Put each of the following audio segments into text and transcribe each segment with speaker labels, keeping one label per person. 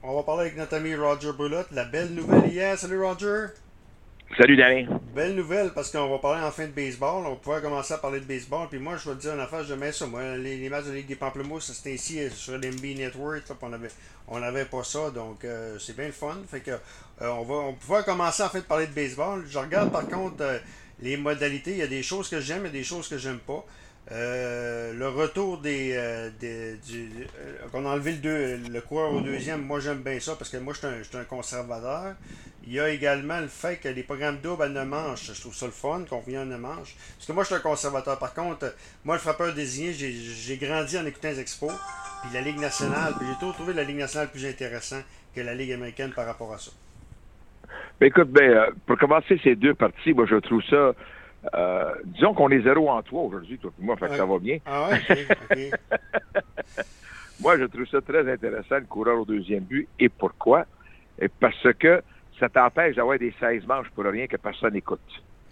Speaker 1: On va parler avec notre ami Roger Brulotte. La belle nouvelle hier. Salut Roger.
Speaker 2: Salut Danny.
Speaker 1: Belle nouvelle parce qu'on va parler enfin de baseball. On pouvoir commencer à parler de baseball. Puis moi, je vais te dire une affaire, j'aimais ça. Moi, les, les matchs de Ligue des Pamplemousses, c'était ici euh, sur l'MB Network. Là, on avait, on n'avait pas ça. Donc, euh, c'est bien le fun. Fait que, euh, on va on pouvoir commencer en fait de parler de baseball. Je regarde par contre euh, les modalités. Il y a des choses que j'aime et des choses que j'aime pas. Euh, le retour des, euh, euh, a enlevé le, deux, le coureur au deuxième, moi j'aime bien ça parce que moi je suis un, un conservateur. Il y a également le fait que les programmes doubles à 9 manches, je trouve ça le fun qu'on vienne à 9 manches. Parce que moi je suis un conservateur. Par contre, moi le frappeur désigné, j'ai, j'ai grandi en écoutant les expos, puis la Ligue nationale, puis j'ai toujours trouvé la Ligue nationale plus intéressante que la Ligue américaine par rapport à ça.
Speaker 2: Ben, écoute, ben, euh, pour commencer ces deux parties, moi je trouve ça. Euh, disons qu'on est zéro en trois aujourd'hui, toi et moi, fait que ça va bien.
Speaker 1: Ah ouais.
Speaker 2: Moi, je trouve ça très intéressant, le coureur au deuxième but. Et pourquoi? Et parce que ça t'empêche d'avoir des 16 manches pour rien que personne n'écoute.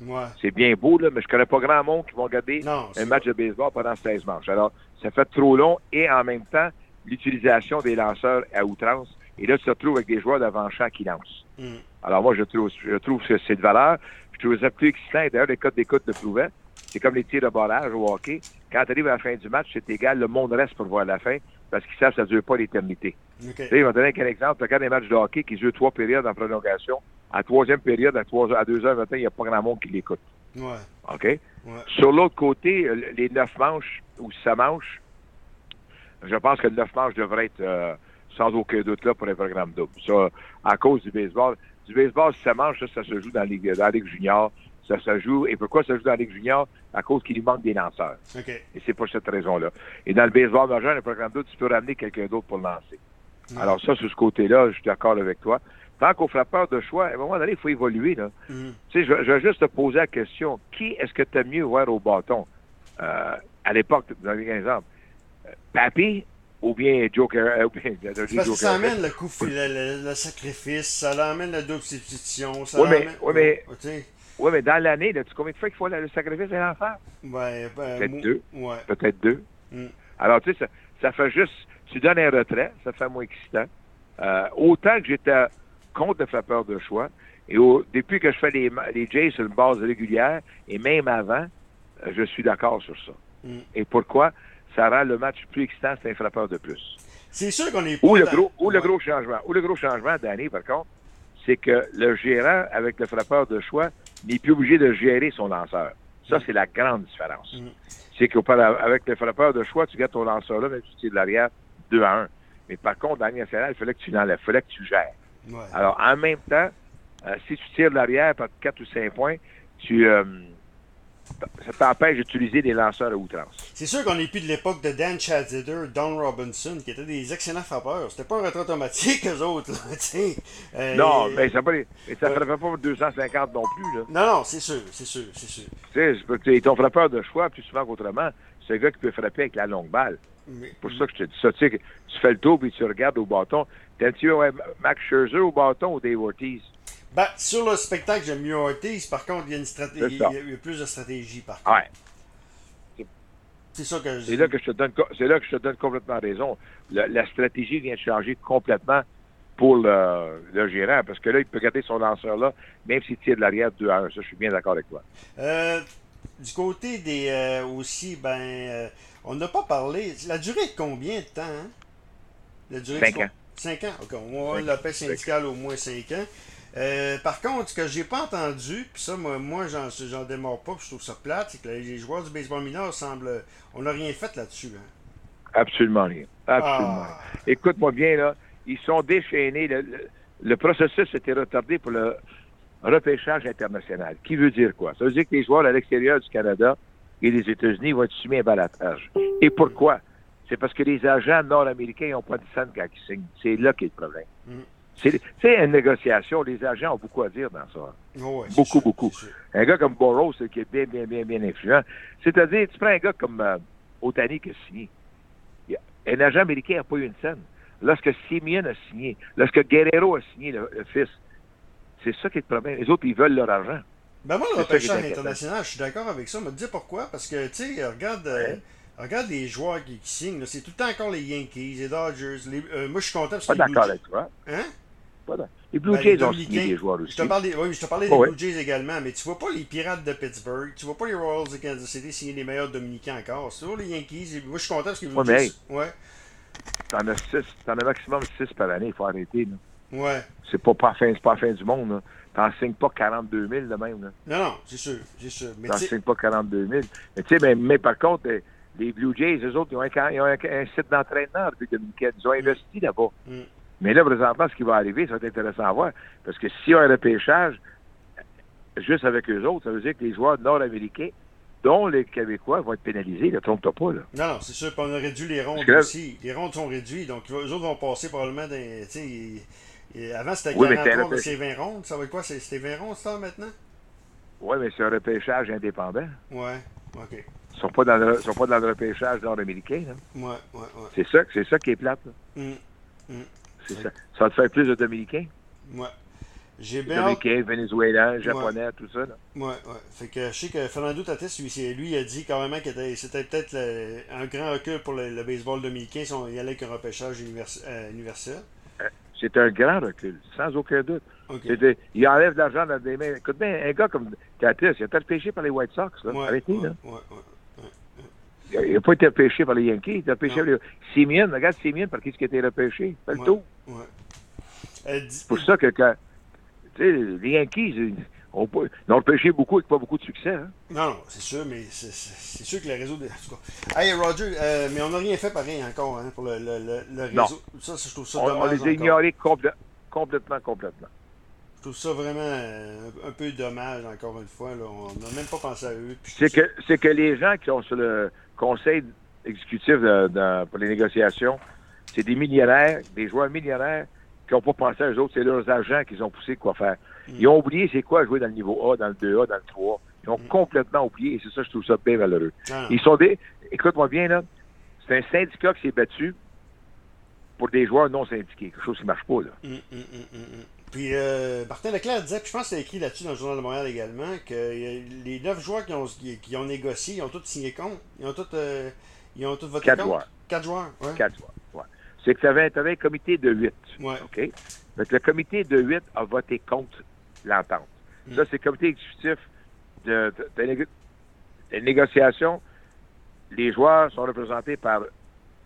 Speaker 1: Ouais.
Speaker 2: C'est bien beau, là, mais je connais pas grand monde qui vont regarder
Speaker 1: Non,
Speaker 2: un match de baseball pendant 16 manches. Alors, ça fait trop long et en même temps, l'utilisation des lanceurs à outrance. Et là, tu te retrouves avec des joueurs d'avant-champ qui lancent.
Speaker 1: Hmm.
Speaker 2: Alors moi, je trouve, je trouve que c'est de valeur. Je trouve ça plus excitant. Et D'ailleurs, les codes d'écoute le prouvaient. C'est comme les tirs de barrage au hockey. Quand tu arrives à la fin du match, c'est égal. Le monde reste pour voir la fin parce qu'ils savent que ça ne dure pas l'éternité.
Speaker 1: Ok.
Speaker 2: Tu sais, ils vont donner un exemple. Regarde des matchs de hockey qui durent trois périodes en prolongation. À la troisième période, à, trois, à deux heures du matin, il n'y a pas grand monde qui l'écoute.
Speaker 1: Ouais.
Speaker 2: OK?
Speaker 1: Ouais.
Speaker 2: Sur l'autre côté, euh, les neuf manches ou six manches, je pense que le neuf manches devrait être euh, sans aucun doute là pour un programme double. Ça, à cause du baseball. Du baseball, si ça manche, ça, ça se joue dans la Ligue, dans la Ligue junior. Ça se joue. Et pourquoi ça se joue dans la Ligue junior? À cause qu'il lui manque des lanceurs. Et c'est pour cette raison-là. Et dans le baseball majeur, un programme double, tu peux ramener quelqu'un d'autre pour lancer. Alors ça, sur ce côté-là, je suis d'accord avec toi. Tant qu'au frappeur de choix, à un moment donné, il faut évoluer. Là.
Speaker 1: Hmm.
Speaker 2: Tu sais, je, vais- je vais juste te poser la question. Qui est-ce que tu as mieux voir au bâton? Euh, à l'époque, dans un exemple, Papi ou bien Joker? Euh, ou bien,
Speaker 1: C'est parce que ça amène le coup, le, le- le sacrifice, ça l'amène la double substitution, ça
Speaker 2: Ouais, mais- ouais, mais-
Speaker 1: Oh,
Speaker 2: Oui, mais dans l'année, tu combien de fois qu'il faut le sacrifice à l'enfant?
Speaker 1: ouais, ben,
Speaker 2: Peut-être deux.
Speaker 1: Ouais.
Speaker 2: Peut-être deux.
Speaker 1: Mm.
Speaker 2: Alors, tu sais, ça, ça fait juste... Tu donnes un retrait, ça fait moins excitant. Euh, autant que j'étais contre le frappeur de choix, et au- depuis que je fais les, les Jays sur une base régulière, et même avant, euh, je suis d'accord sur ça.
Speaker 1: Mm.
Speaker 2: Et pourquoi? Ça rend le match plus excitant, c'est un frappeur de plus.
Speaker 1: C'est sûr qu'on est
Speaker 2: Ou
Speaker 1: pas
Speaker 2: le
Speaker 1: dans-
Speaker 2: gros, ou le
Speaker 1: Ouais.
Speaker 2: gros changement. Ou le gros changement, Danny, par contre, c'est que le gérant, avec le frappeur de choix, n'est plus obligé de gérer son lanceur. Ça, c'est la grande différence.
Speaker 1: Mm.
Speaker 2: C'est qu'avec le frappeur de choix, tu gardes ton lanceur là, même si tu tires de l'arrière 2 à 1. Mais par contre, dans la nationale, il fallait que tu l'enlèves, il fallait que tu gères.
Speaker 1: Ouais.
Speaker 2: Alors, en même temps, euh, si tu tires de l'arrière par 4 ou 5 points, tu, euh, ça t'empêche d'utiliser des lanceurs à outrance.
Speaker 1: C'est sûr qu'on n'est plus de l'époque de Dan Chadzeder, Don Robinson, qui étaient des excellents frappeurs. C'était pas un retrait automatique, eux autres, là. Euh,
Speaker 2: Non, mais ça ne
Speaker 1: Ouais.
Speaker 2: ferait pas 250 non plus. Là.
Speaker 1: Non, non, c'est sûr, c'est sûr, c'est sûr.
Speaker 2: Tu sais, ton frappeur de choix, plus souvent qu'autrement, c'est un gars qui peut frapper avec la longue balle.
Speaker 1: Mais-
Speaker 2: C'est pour ça que je te dis ça. Tu sais, que tu fais le tour puis tu regardes au bâton. T'aimes-tu ouais, Max Scherzer au bâton ou Dave Ortiz?
Speaker 1: Ben, sur le spectacle, j'aime mieux Ortiz. Par contre, il y a une stratégie, il y a plus de stratégie, par contre.
Speaker 2: Ouais.
Speaker 1: C'est ça que je
Speaker 2: C'est là que je te donne, c'est là que je te donne complètement raison. Le- la stratégie vient de changer complètement pour le, le gérant parce que là, il peut garder son lanceur là, même s'il tire de l'arrière 2 à 1. Ça, je suis bien d'accord avec toi.
Speaker 1: Euh, du côté des euh, aussi, ben, euh, on n'a pas parlé. La durée est de combien de temps? Hein? La durée
Speaker 2: Cinq ans.
Speaker 1: Cinq ans. OK, on va syndicale au moins cinq ans. Euh, par contre, ce que j'ai pas entendu, puis ça, moi, moi j'en, j'en démarre pas, puis je trouve ça plate, c'est que les joueurs du baseball mineur semblent. On n'a rien fait là-dessus. Hein.
Speaker 2: Absolument rien. Absolument
Speaker 1: Ah.
Speaker 2: rien. Écoute-moi bien, là. Ils sont déchaînés. Le, le- le processus était retardé pour le repêchage international. Qui veut dire quoi? Ça veut dire que les joueurs à l'extérieur du Canada et des États-Unis vont être soumis à un balatage. Et pourquoi? C'est parce que les agents nord-américains n'ont pas de scène quand ils signent. C'est là qu'est le problème.
Speaker 1: Mm.
Speaker 2: C'est une négociation. Les agents ont beaucoup à dire dans ça.
Speaker 1: Oh ouais,
Speaker 2: Beaucoup,
Speaker 1: sûr,
Speaker 2: beaucoup. Un gars comme Boros, c'est qui est bien, bien, bien, bien influent. C'est-à-dire, tu prends un gars comme euh, Otani qui a signé. Un agent américain n'a pas eu une scène. Lorsque Simeon a signé, lorsque Guerrero a signé, le, le fils, c'est ça qui est le problème. Les autres, ils veulent leur argent.
Speaker 1: Ben moi, le repêchage international, je suis d'accord avec ça. Me dire pourquoi? Parce que, tu sais, regarde, euh, Regarde les joueurs qui, qui signent, c'est tout le temps encore les Yankees, les Dodgers. Les, euh, moi, je suis content parce que
Speaker 2: Pas d'accord avec toi.
Speaker 1: Hein?
Speaker 2: Les Blue
Speaker 1: Ben,
Speaker 2: Jays
Speaker 1: les
Speaker 2: ont signé des joueurs
Speaker 1: Je
Speaker 2: aussi.
Speaker 1: te parlais, oui, je te parlais des
Speaker 2: Oh.
Speaker 1: Blue Jays également, mais tu vois pas les Pirates de Pittsburgh, tu vois pas les Royals de Kansas City signer les meilleurs Dominicains encore. C'est toujours les Yankees. Moi, je suis content parce que les Blue
Speaker 2: Ouais, mais.
Speaker 1: Ouais,
Speaker 2: T'en as six, t'en as maximum 6 par année, il faut arrêter. Là.
Speaker 1: ouais.
Speaker 2: C'est pas, pas, la fin, pas la fin du monde. Là. T'en signes pas 42 000 de même. Là.
Speaker 1: Non, non, c'est sûr, c'est sûr. Mais
Speaker 2: T'en signes pas 42 000. Mais tu sais, mais, mais par contre, euh, les Blue Jays, eux autres, ils ont un, ils ont un, un site d'entraînement en République dominicaine. Ils ont investi là-bas.
Speaker 1: Mm.
Speaker 2: Mais là, présentement, ce qui va arriver, ça va être intéressant à voir. Parce que s'il y a un repêchage, juste avec eux autres, ça veut dire que les joueurs nord-américains, dont les Québécois, vont être pénalisés. Ne trompe-toi pas. Là.
Speaker 1: non, non, c'est sûr. Puis on a réduit les rondes
Speaker 2: là-
Speaker 1: aussi. Les rondes sont réduites, donc eux autres vont passer probablement des. Avant c'était 40
Speaker 2: Oui, mais t'as
Speaker 1: rondes, c'est 20 rondes. Ça va être quoi? C'est- C'était 20 rondes, ça, maintenant?
Speaker 2: Oui, mais c'est un repêchage indépendant.
Speaker 1: Ouais, ok.
Speaker 2: Ils sont pas dans le, sont pas dans le repêchage nord-américain. là.
Speaker 1: Ouais, ouais, ouais.
Speaker 2: C'est ça, ça qui est plate. là. Ça. Ça va te faire plus de Dominicains?
Speaker 1: ouais. J'ai bien.
Speaker 2: Dominicains, Vénézuéliens, Japonais, tout ça. Là.
Speaker 1: Ouais, ouais. Fait que je sais que Fernando Tatis, lui, il a dit carrément que c'était- peut-être le- un grand recul pour le, le baseball dominicain si on y allait avec un repêchage univers- euh, universel.
Speaker 2: C'est un grand recul, sans aucun doute. Il enlève de l'argent dans des mains. Écoute bien, un gars comme Tatis, il a été repêché par les White Sox. Là.
Speaker 1: Ouais,
Speaker 2: Arrêtez,
Speaker 1: ouais,
Speaker 2: là. Il n'a pas été repêché par les Yankees. Il a repêché par les... Simeon, regarde Simeon, par qui est-ce qui a été repêché? Fais le tour. C'est pour ça que quand. Les Yankees, ils ont, pas- ils ont repêché beaucoup avec pas beaucoup de succès. Hein?
Speaker 1: Non, non, c'est sûr, mais c'est- sûr que le réseau. De... En tout cas. Hey, Roger, euh, mais on n'a rien fait pareil encore hein, pour le, le, le, le réseau.
Speaker 2: Non.
Speaker 1: Ça, je trouve ça
Speaker 2: On, on
Speaker 1: dommage.
Speaker 2: les a ignorés complè- complètement, complètement.
Speaker 1: Je trouve ça vraiment euh, un peu dommage, encore une fois. Là. On n'a même pas pensé à eux.
Speaker 2: C'est que, c'est que les gens qui sont sur le conseil exécutif de- de- pour les négociations, c'est des millionnaires, des joueurs millionnaires qui n'ont pas pensé à eux autres. C'est leurs agents qui ont poussé quoi faire. Ils ont oublié c'est quoi jouer dans le niveau A, dans le 2A, dans le 3. Ils ont complètement oublié et c'est ça, je trouve ça bien malheureux.
Speaker 1: non.
Speaker 2: Ils sont des. Écoute-moi bien, là. C'est un syndicat qui s'est battu pour des joueurs non syndiqués. Quelque chose qui ne marche pas, là.
Speaker 1: Hum, Puis euh, Martin Leclerc disait, puis je pense que c'est écrit là-dessus dans le Journal de Montréal également, que euh, les neuf joueurs qui ont, qui, ont négocié, ils ont tous signé contre. Ils ont tous, euh, ils ont tous voté
Speaker 2: Quatre joueurs.
Speaker 1: Quatre joueurs, ouais.
Speaker 2: Quatre joueurs. Ouais. C'est que tu avais, un comité de huit.
Speaker 1: Ouais.
Speaker 2: OK? Donc, le comité de huit a voté contre l'entente.
Speaker 1: Mm.
Speaker 2: Ça, c'est le comité exécutif de, de, de négo- de négociation. Les joueurs sont représentés par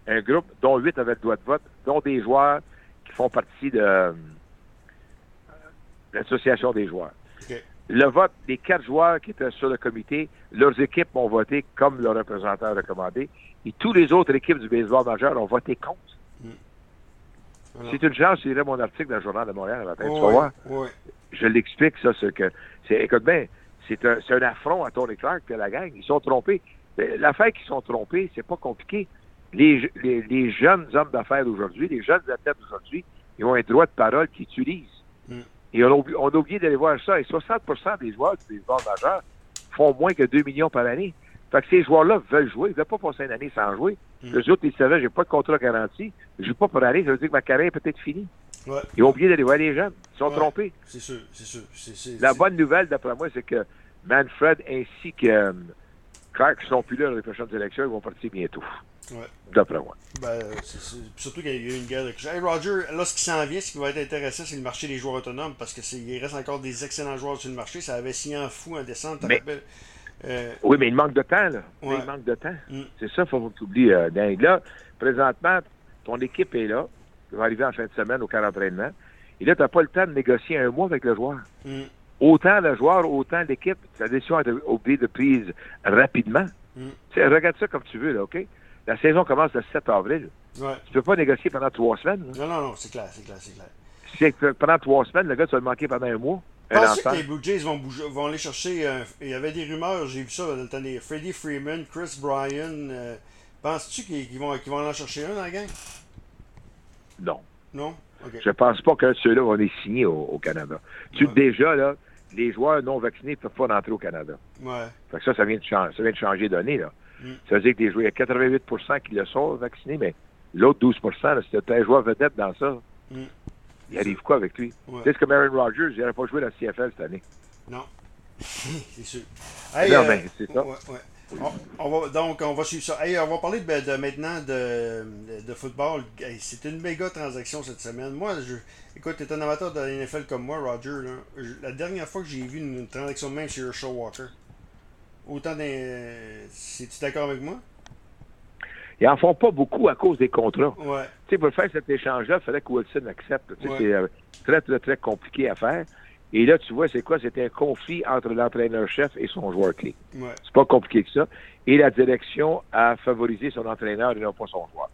Speaker 2: un groupe dont huit avaient le droit de vote, dont des joueurs qui font partie de l'association des joueurs. Le vote des quatre joueurs qui étaient sur le comité, leurs équipes ont voté comme le représentant recommandé, et tous les autres équipes du baseball majeur ont voté contre.
Speaker 1: Voilà.
Speaker 2: C'est une chance, mon article dans le Journal de Montréal. matin, tu vas
Speaker 1: Ouais,
Speaker 2: voir.
Speaker 1: ouais.
Speaker 2: Je l'explique, ça, c'est que. C'est, écoute bien, c'est un, c'est un affront à Tony Clark et à la gang. Ils sont trompés. L'affaire qu'ils sont trompés, c'est pas compliqué. Les, les jeunes hommes d'affaires d'aujourd'hui, les jeunes athlètes d'aujourd'hui, ils ont un droit de parole qu'ils utilisent.
Speaker 1: Mm.
Speaker 2: Et on a, oublié- on a oublié d'aller voir ça. Et 60% des joueurs du baseball majeur font moins que 2 millions par année. Fait que ces joueurs-là veulent jouer. Ils ne veulent pas passer une année sans jouer.
Speaker 1: Mm.
Speaker 2: Les autres, ils savaient, j'ai pas de contrat garanti. Je joue pas pour aller. Ça veut dire que ma carrière est peut-être finie.
Speaker 1: Ouais.
Speaker 2: Ils ont oublié d'aller voir les jeunes. Ils sont
Speaker 1: Ouais.
Speaker 2: trompés.
Speaker 1: C'est sûr, c'est sûr. C'est, c'est,
Speaker 2: La bonne nouvelle, d'après moi, c'est que Manfred ainsi que euh, Clark ne sont plus là dans les prochaines élections. Ils vont partir bientôt.
Speaker 1: Ouais.
Speaker 2: D'après moi.
Speaker 1: Ben, c'est- surtout qu'il y a eu une guerre de Hey Roger, là, ce qui s'en vient, ce qui va être intéressant, c'est le marché des joueurs autonomes parce que c'est, il reste encore des excellents joueurs sur le marché. Ça avait signé en fou en décembre,
Speaker 2: Mais-?
Speaker 1: Euh,
Speaker 2: Oui, mais il manque de temps, là.
Speaker 1: Ouais.
Speaker 2: Il manque de temps.
Speaker 1: Mm.
Speaker 2: C'est ça, il faut que tu oublies, euh. Là, présentement, ton équipe est là. Tu vas arriver en fin de semaine au camp d'entraînement. Et là, tu n'as pas le temps de négocier un mois avec le joueur.
Speaker 1: mm,
Speaker 2: Autant le joueur, autant l'équipe. Sa décision est obligée de prise rapidement.
Speaker 1: mm,
Speaker 2: regarde ça comme tu veux, là, OK? La saison commence le 7 avril.
Speaker 1: ouais.
Speaker 2: Tu peux pas négocier pendant trois semaines. là.
Speaker 1: Non, non, non, c'est clair, c'est clair, c'est clair.
Speaker 2: C'est que pendant trois semaines, le gars, tu vas le manquer pendant un mois. Enfant.
Speaker 1: que les Blue Jays vont, bouger, vont aller chercher. euh, il y avait des rumeurs, j'ai vu ça dans le temps des Freddie Freeman, Chris Bryan. euh, Penses-tu qu'ils vont, qu'ils vont en chercher un dans la gang?
Speaker 2: Non.
Speaker 1: Non? Ok.
Speaker 2: Je pense pas que ceux-là vont les signer au, au Canada. Tu
Speaker 1: Ouais.
Speaker 2: déjà, là, les joueurs non vaccinés ne peuvent pas rentrer au Canada.
Speaker 1: Ouais.
Speaker 2: Fait que ça, ça vient de changer, ça vient de changer de données, là.
Speaker 1: Mm.
Speaker 2: Ça veut dire que les joueurs, il y a 88% qui le sont vaccinés, mais l'autre 12 là, si tu un joueur vedette dans ça,
Speaker 1: Mm.
Speaker 2: il arrive quoi avec lui?
Speaker 1: Ouais.
Speaker 2: Tu sais, c'est comme Aaron Rodgers, il n'aurait pas joué dans la CFL cette année.
Speaker 1: Non. c'est sûr. Hey,
Speaker 2: Non,
Speaker 1: euh,
Speaker 2: mais c'est ça.
Speaker 1: Ouais, ouais. On, va, donc, on va suivre ça. Hey, on va parler de, maintenant de, de football. c'est une méga transaction cette semaine. Moi, je, écoute, tu es un amateur de la NFL comme moi, Roger. la dernière fois que j'ai vu une, transaction de même, c'est Show Walker. Autant d'un. Es-tu d'accord avec moi?
Speaker 2: Ils en font pas beaucoup à cause des contrats.
Speaker 1: Ouais.
Speaker 2: Tu sais, pour faire cet échange-là, il fallait que Wilson accepte. C'est euh, très, très, très compliqué à faire. Et là, tu vois, c'est quoi? C'était un conflit entre l'entraîneur-chef et son joueur clé.
Speaker 1: Ouais.
Speaker 2: C'est pas compliqué que ça. Et la direction a favorisé son entraîneur et non pas son joueur.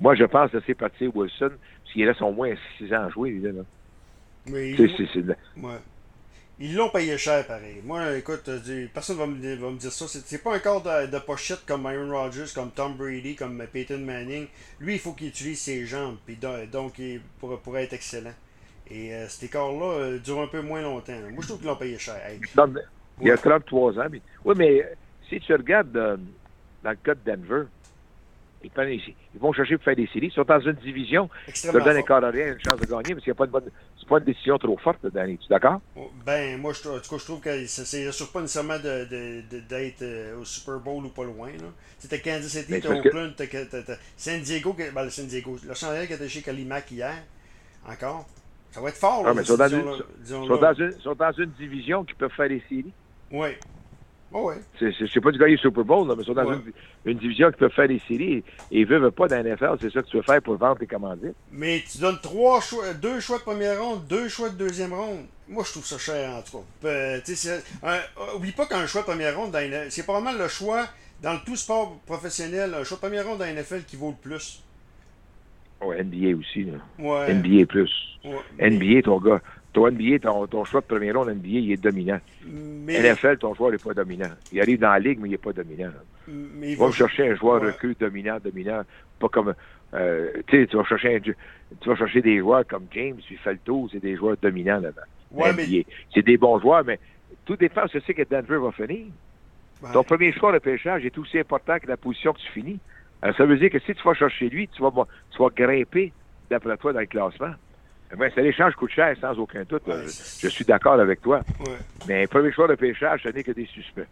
Speaker 2: Moi, je pense que c'est parti Wilson, s'il reste au moins 6 ans à jouer, là.
Speaker 1: Mais
Speaker 2: ouais.
Speaker 1: Ils l'ont payé cher, pareil. Moi, écoute, personne va me, va me dire ça. C'est pas un corps de, pochette comme Aaron Rodgers, comme Tom Brady, comme Peyton Manning. Lui, il faut qu'il utilise ses jambes, puis donc, il pourrait, être excellent. Et euh, cet écart-là euh, dure un peu moins longtemps. Moi, je trouve qu'ils l'ont payé cher.
Speaker 2: Il y a 33 ans. Mais... Oui, mais euh, si tu regardes dans le cas de Denver, ils, vont chercher pour faire des séries. Ils sont dans une division leur donne un rien une chance de gagner qu'il n'y a pas une décision trop forte, Danny. Tu es d'accord?
Speaker 1: Oh, ben, moi, je, en tout cas, je trouve que c'est sûr pas nécessairement d'être de, de, euh, au Super Bowl ou pas loin. C'était Kansas City, t'as Oakland, t'as San Diego, ben, San Diego. Le chandail qui était chez Calimac hier, encore. Ça va être fort.
Speaker 2: Là, ah, mais ils sont, dans une, sont dans une division qui peut faire des séries.
Speaker 1: Oui. Oh
Speaker 2: ouais. C'est pas du gagner Super Bowl, là, mais ils sont dans une, division qui peut faire des séries et ils veulent pas dans la NFL, c'est ça que tu veux faire pour vendre tes commandites.
Speaker 1: Mais tu donnes trois choix, deux choix de première ronde, deux choix de deuxième ronde. Moi, je trouve ça cher, en tout cas. Euh, euh, oublie pas qu'un choix de première ronde, c'est probablement le choix dans le tout sport professionnel, un choix de première ronde dans la NFL qui vaut le plus.
Speaker 2: Ouais, NBA aussi. Là.
Speaker 1: Ouais.
Speaker 2: NBA plus. NBA, ton gars, ton NBA, ton, choix de premier ronde NBA, il est dominant. Mais... NFL, ton joueur n'est pas dominant. Il arrive dans la ligue, mais il n'est pas dominant.
Speaker 1: Mais
Speaker 2: il va chercher un joueur recul dominant, dominant, pas comme. Euh, tu tu vas chercher tu vas chercher des joueurs comme James, puis Falto, c'est des joueurs dominants.
Speaker 1: Ouais, mais...
Speaker 2: C'est des bons joueurs, mais tout dépend de ce que Denver va finir. Ton premier choix de pêchage est aussi important que la position que tu finis. Alors, ça veut dire que si tu vas chercher lui, tu vas, tu vas grimper d'après toi dans le classement. Ben, ça l'échange coûte cher, sans aucun doute. je, suis d'accord avec toi. Mais premier choix de pêchage, ce n'est que des suspects.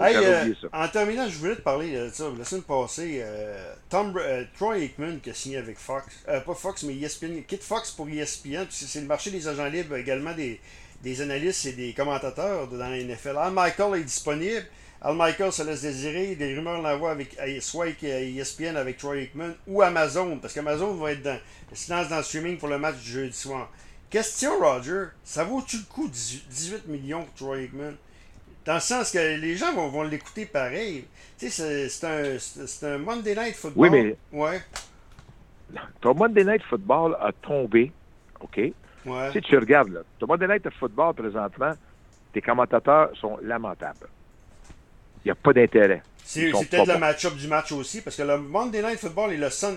Speaker 1: Euh, en terminant, je voulais te parler de ça. La semaine passée, euh, Tom, euh, Troy Aikman qui a signé avec Fox, pas Fox, mais ESPN, quitte Fox pour ESPN, puisque c'est le marché des agents libres, également des, des analystes et des commentateurs dans la NFL. Al Michael est disponible. Al Michael se laisse désirer. Des rumeurs l'envoient avec soit ESPN avec Troy Aikman ou Amazon, parce qu'Amazon va être dans, silence dans le streaming pour le match du jeudi soir. Question, Roger, ça vaut-tu le coup 18 millions pour Troy Aikman? Dans le sens que les gens vont, vont l'écouter pareil. Tu sais, c'est un, un, Monday Night Football.
Speaker 2: Oui, mais.
Speaker 1: Ouais.
Speaker 2: Ton Monday Night Football a tombé, OK?
Speaker 1: Ouais.
Speaker 2: Si tu regardes, là, ton Monday Night Football, présentement, tes commentateurs sont lamentables. Il n'y a pas d'intérêt.
Speaker 1: C'est peut-être le match-up du match aussi, parce que le Monday Night Football et le Sun,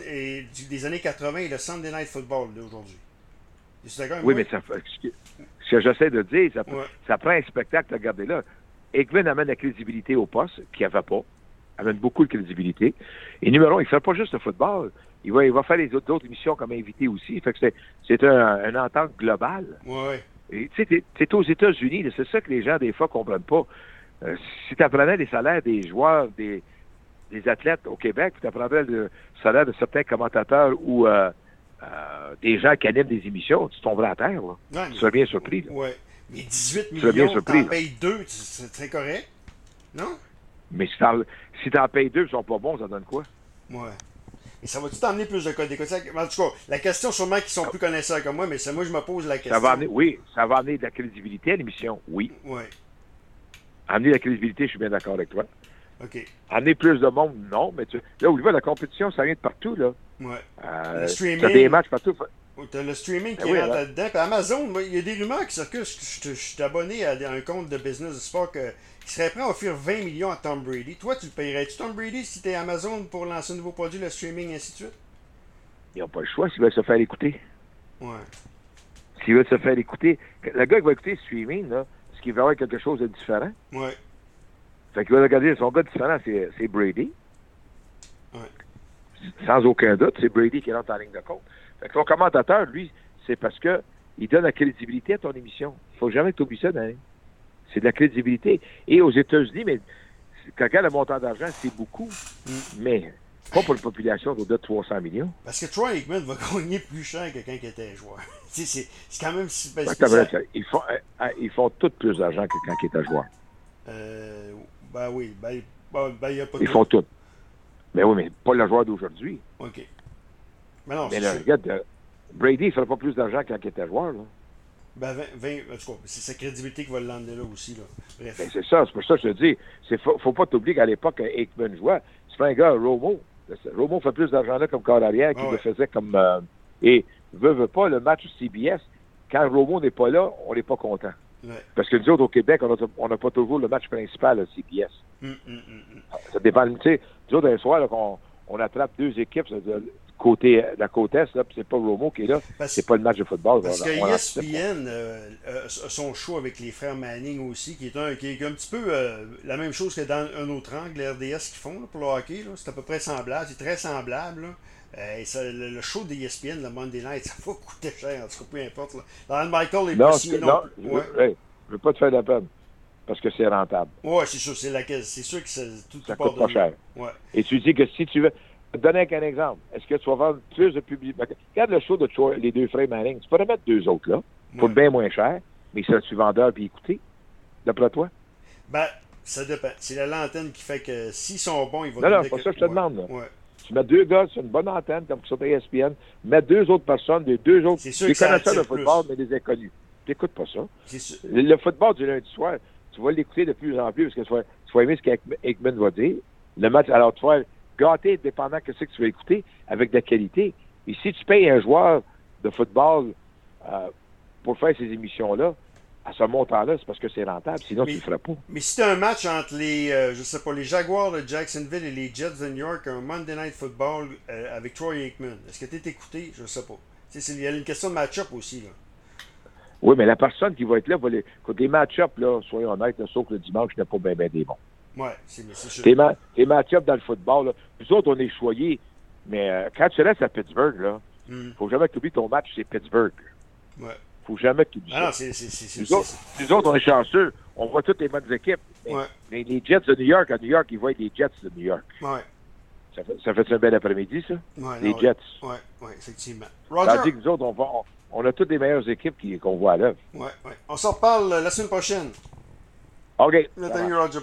Speaker 1: des années 80 et le Sunday Night Football d'aujourd'hui.
Speaker 2: Oui, mais ça, ce que j'essaie de dire, ça, prend un spectacle à regarder là. Ekman amène la crédibilité au poste, qui n'y avait pas. Amène beaucoup de crédibilité. Et numéro un, il ne fait pas juste le football. Il va, il va faire les autres, autres émissions comme invité aussi. Fait que c'est un, une entente globale.
Speaker 1: Oui.
Speaker 2: Tu sais, c'est aux États-Unis. C'est ça que les gens, des fois, ne comprennent pas. Euh, si tu apprenais les salaires des joueurs, des, des athlètes au Québec, tu apprendrais le salaire de certains commentateurs ou euh, euh, des gens qui animent des émissions, tu tomberais à terre. Là. tu serais bien surpris.
Speaker 1: Oui. Mais 18 millions, tu en payes deux, c'est très correct. Non?
Speaker 2: Mais si tu en payes deux, ils sont pas bons, ça donne quoi?
Speaker 1: Ouais. Et ça va-tu t'emmener plus de codes d'écoute? En tout cas, la question sûrement qu'ils sont plus connaisseurs que moi, mais c'est moi je me pose la question.
Speaker 2: Ça va amener, oui, ça va amener de la crédibilité à l'émission, oui.
Speaker 1: Oui.
Speaker 2: Amener la crédibilité, je suis bien d'accord avec toi.
Speaker 1: OK.
Speaker 2: Amener plus de monde, non, mais tu, là, où la compétition, ça vient de partout, là.
Speaker 1: Ouais.
Speaker 2: Euh, le streaming. des matchs partout.
Speaker 1: T'as le streaming ben qui rentre là-dedans. Puis Amazon, il y a des rumeurs qui circulent. Je, suis abonné à un compte de business de sport qui serait prêt à offrir 20 millions à Tom Brady. Toi, tu le payerais-tu Tom Brady si t'es Amazon pour lancer un nouveau produit, le streaming, et ainsi de suite?
Speaker 2: Ils n'ont pas le choix s'ils veulent se faire écouter.
Speaker 1: Ouais.
Speaker 2: S'ils veulent se faire écouter. Le gars qui va écouter le streaming, là, est-ce qu'il va avoir quelque chose de différent?
Speaker 1: Ouais.
Speaker 2: Fait qu'il va regarder son gars différent, c'est Brady.
Speaker 1: Ouais.
Speaker 2: Sans aucun doute, c'est Brady qui rentre en ligne de compte. Fait que son commentateur, lui, c'est parce que il donne la crédibilité à ton émission. Il faut jamais t'oublier ça, C'est de la crédibilité. Et aux États-Unis, mais quand regarde le montant d'argent, c'est beaucoup,
Speaker 1: Mm.
Speaker 2: mais pas pour une population d'au-delà de 300 millions.
Speaker 1: Parce que Troy Aikman va gagner plus cher que quand il était joueur. C'est quand même si ben,
Speaker 2: ils, font, euh, euh, ils font tout plus d'argent que quand ils étaient joueurs.
Speaker 1: Euh, ben oui, ben, ben, ben, il y a pas de.
Speaker 2: Ils font tout. Mais oui, mais pas le joueur d'aujourd'hui.
Speaker 1: OK. Mais non,
Speaker 2: Mais là, regarde, euh, Brady, il ferait pas plus d'argent quand il était joueur. Là.
Speaker 1: Ben, 20, 20 en tout cas, c'est sa crédibilité qui va l'emmener là aussi. Là. Bref.
Speaker 2: Ben, c'est ça, c'est pour ça que je te dis. Il faut, faut pas t'oublier qu'à l'époque, Aikman jouait. C'est pas un gars, Romo. Romo fait plus d'argent là comme corps arrière qu'il
Speaker 1: Ah
Speaker 2: le faisait comme. euh, et veut, veut pas, le match CBS, quand Romo n'est pas là, on n'est pas content.
Speaker 1: Ouais.
Speaker 2: Parce que nous autres, au Québec, on n'a on pas toujours le match principal à CBS.
Speaker 1: Hum, hum, hum.
Speaker 2: Ça dépend. Tu sais, nous autres, un soir, là, qu'on on attrape deux équipes, c'est-à-dire côté, la côte Est, là, puis c'est pas Romo qui est là. C'est pas le match de football.
Speaker 1: Parce
Speaker 2: on-
Speaker 1: que. ESPN euh, euh, a son show avec les frères Manning aussi, qui est un, qui est un petit peu euh, la même chose que dans un autre angle, RDS qu'ils font là, pour le hockey. là. C'est à peu près semblable, c'est très semblable. là. Euh, ça, le, le show d'ESPN, le Monday Night, ça va coûter cher, en tout cas, peu importe. Là. Dans Michael est
Speaker 2: Non,
Speaker 1: pas
Speaker 2: c'est-
Speaker 1: signé
Speaker 2: non,
Speaker 1: non.
Speaker 2: je,
Speaker 1: Ouais,
Speaker 2: veux, hey, je veux pas te faire de la peine. Parce que c'est rentable.
Speaker 1: ouais c'est sûr, c'est laquelle. C'est sûr que ça, tout
Speaker 2: Ça
Speaker 1: part
Speaker 2: coûte pas cher.
Speaker 1: Ouais.
Speaker 2: Et tu dis que si tu veux. Te donner un exemple. Est-ce que tu vas vendre plus de public? Regarde le show de les deux frères Manning. Tu pourrais mettre deux autres là, pour
Speaker 1: Ouais.
Speaker 2: bien moins cher, mais serais-tu vendeur puis écouté, d'après toi?
Speaker 1: Ben, ça dépend. C'est la lanterne qui fait que s'ils sont bons, ils vont
Speaker 2: Non, non, c'est pas
Speaker 1: que-
Speaker 2: ça que je te
Speaker 1: ouais.
Speaker 2: demande, là.
Speaker 1: Ouais.
Speaker 2: Tu mets deux gars sur une bonne antenne, comme sur ESPN, mets deux autres personnes, des deux autres, des connaisseurs de football,
Speaker 1: plus.
Speaker 2: mais des inconnus. Tu n'écoutes pas ça. Le, le football du lundi soir, tu vas l'écouter de plus en plus parce que tu vas, tu vas aimer ce qu'Eikman va dire. Le match, alors tu vas gâter dépendant de ce que tu vas écouter avec de la qualité. Et si tu payes un joueur de football euh, pour faire ces émissions-là, à ce montant-là, c'est parce que c'est rentable. Sinon,
Speaker 1: Mais-
Speaker 2: tu ne le ferais pas.
Speaker 1: Mais si t'as un match entre les, euh, je sais pas, les Jaguars de Jacksonville et les Jets de New York, un Monday Night Football euh, avec Troy Aikman, est-ce que t'es écouté? Je sais pas. Tu sais, c'est- Il y a une question de match-up aussi. Là.
Speaker 2: Oui, mais la personne qui va être là va les. Écoute, les match-ups, soyons honnêtes, sauf que le dimanche, n'est pas bien, bien des bons.
Speaker 1: Ouais, c'est.
Speaker 2: Tes, ma- dans le football, là, nous autres, on est choyés. Mais euh, quand tu restes à Pittsburgh, là,
Speaker 1: Hmm.
Speaker 2: faut jamais que tu oublies ton match, c'est Pittsburgh.
Speaker 1: Ouais.
Speaker 2: faut jamais que tu oublies
Speaker 1: Ah c'est. c'est-
Speaker 2: Nous autres,
Speaker 1: c'est-
Speaker 2: nous autres, on est chanceux. On voit toutes les bonnes équipes. Mais
Speaker 1: Ouais.
Speaker 2: les, les Jets de New York, à New York, ils voient les Jets de New York.
Speaker 1: Ouais.
Speaker 2: Ça fait, ça fait un bel après-midi, ça?
Speaker 1: Ouais,
Speaker 2: les
Speaker 1: non,
Speaker 2: Jets.
Speaker 1: Ouais, effectivement.
Speaker 2: Tandis
Speaker 1: Roger,
Speaker 2: que nous autres, on, va, on, on a toutes les meilleures équipes qui- qu'on voit à l'œuvre.
Speaker 1: ouais, ouais. on s'en reparle la semaine prochaine.
Speaker 2: OK.
Speaker 1: Nathalie Roger.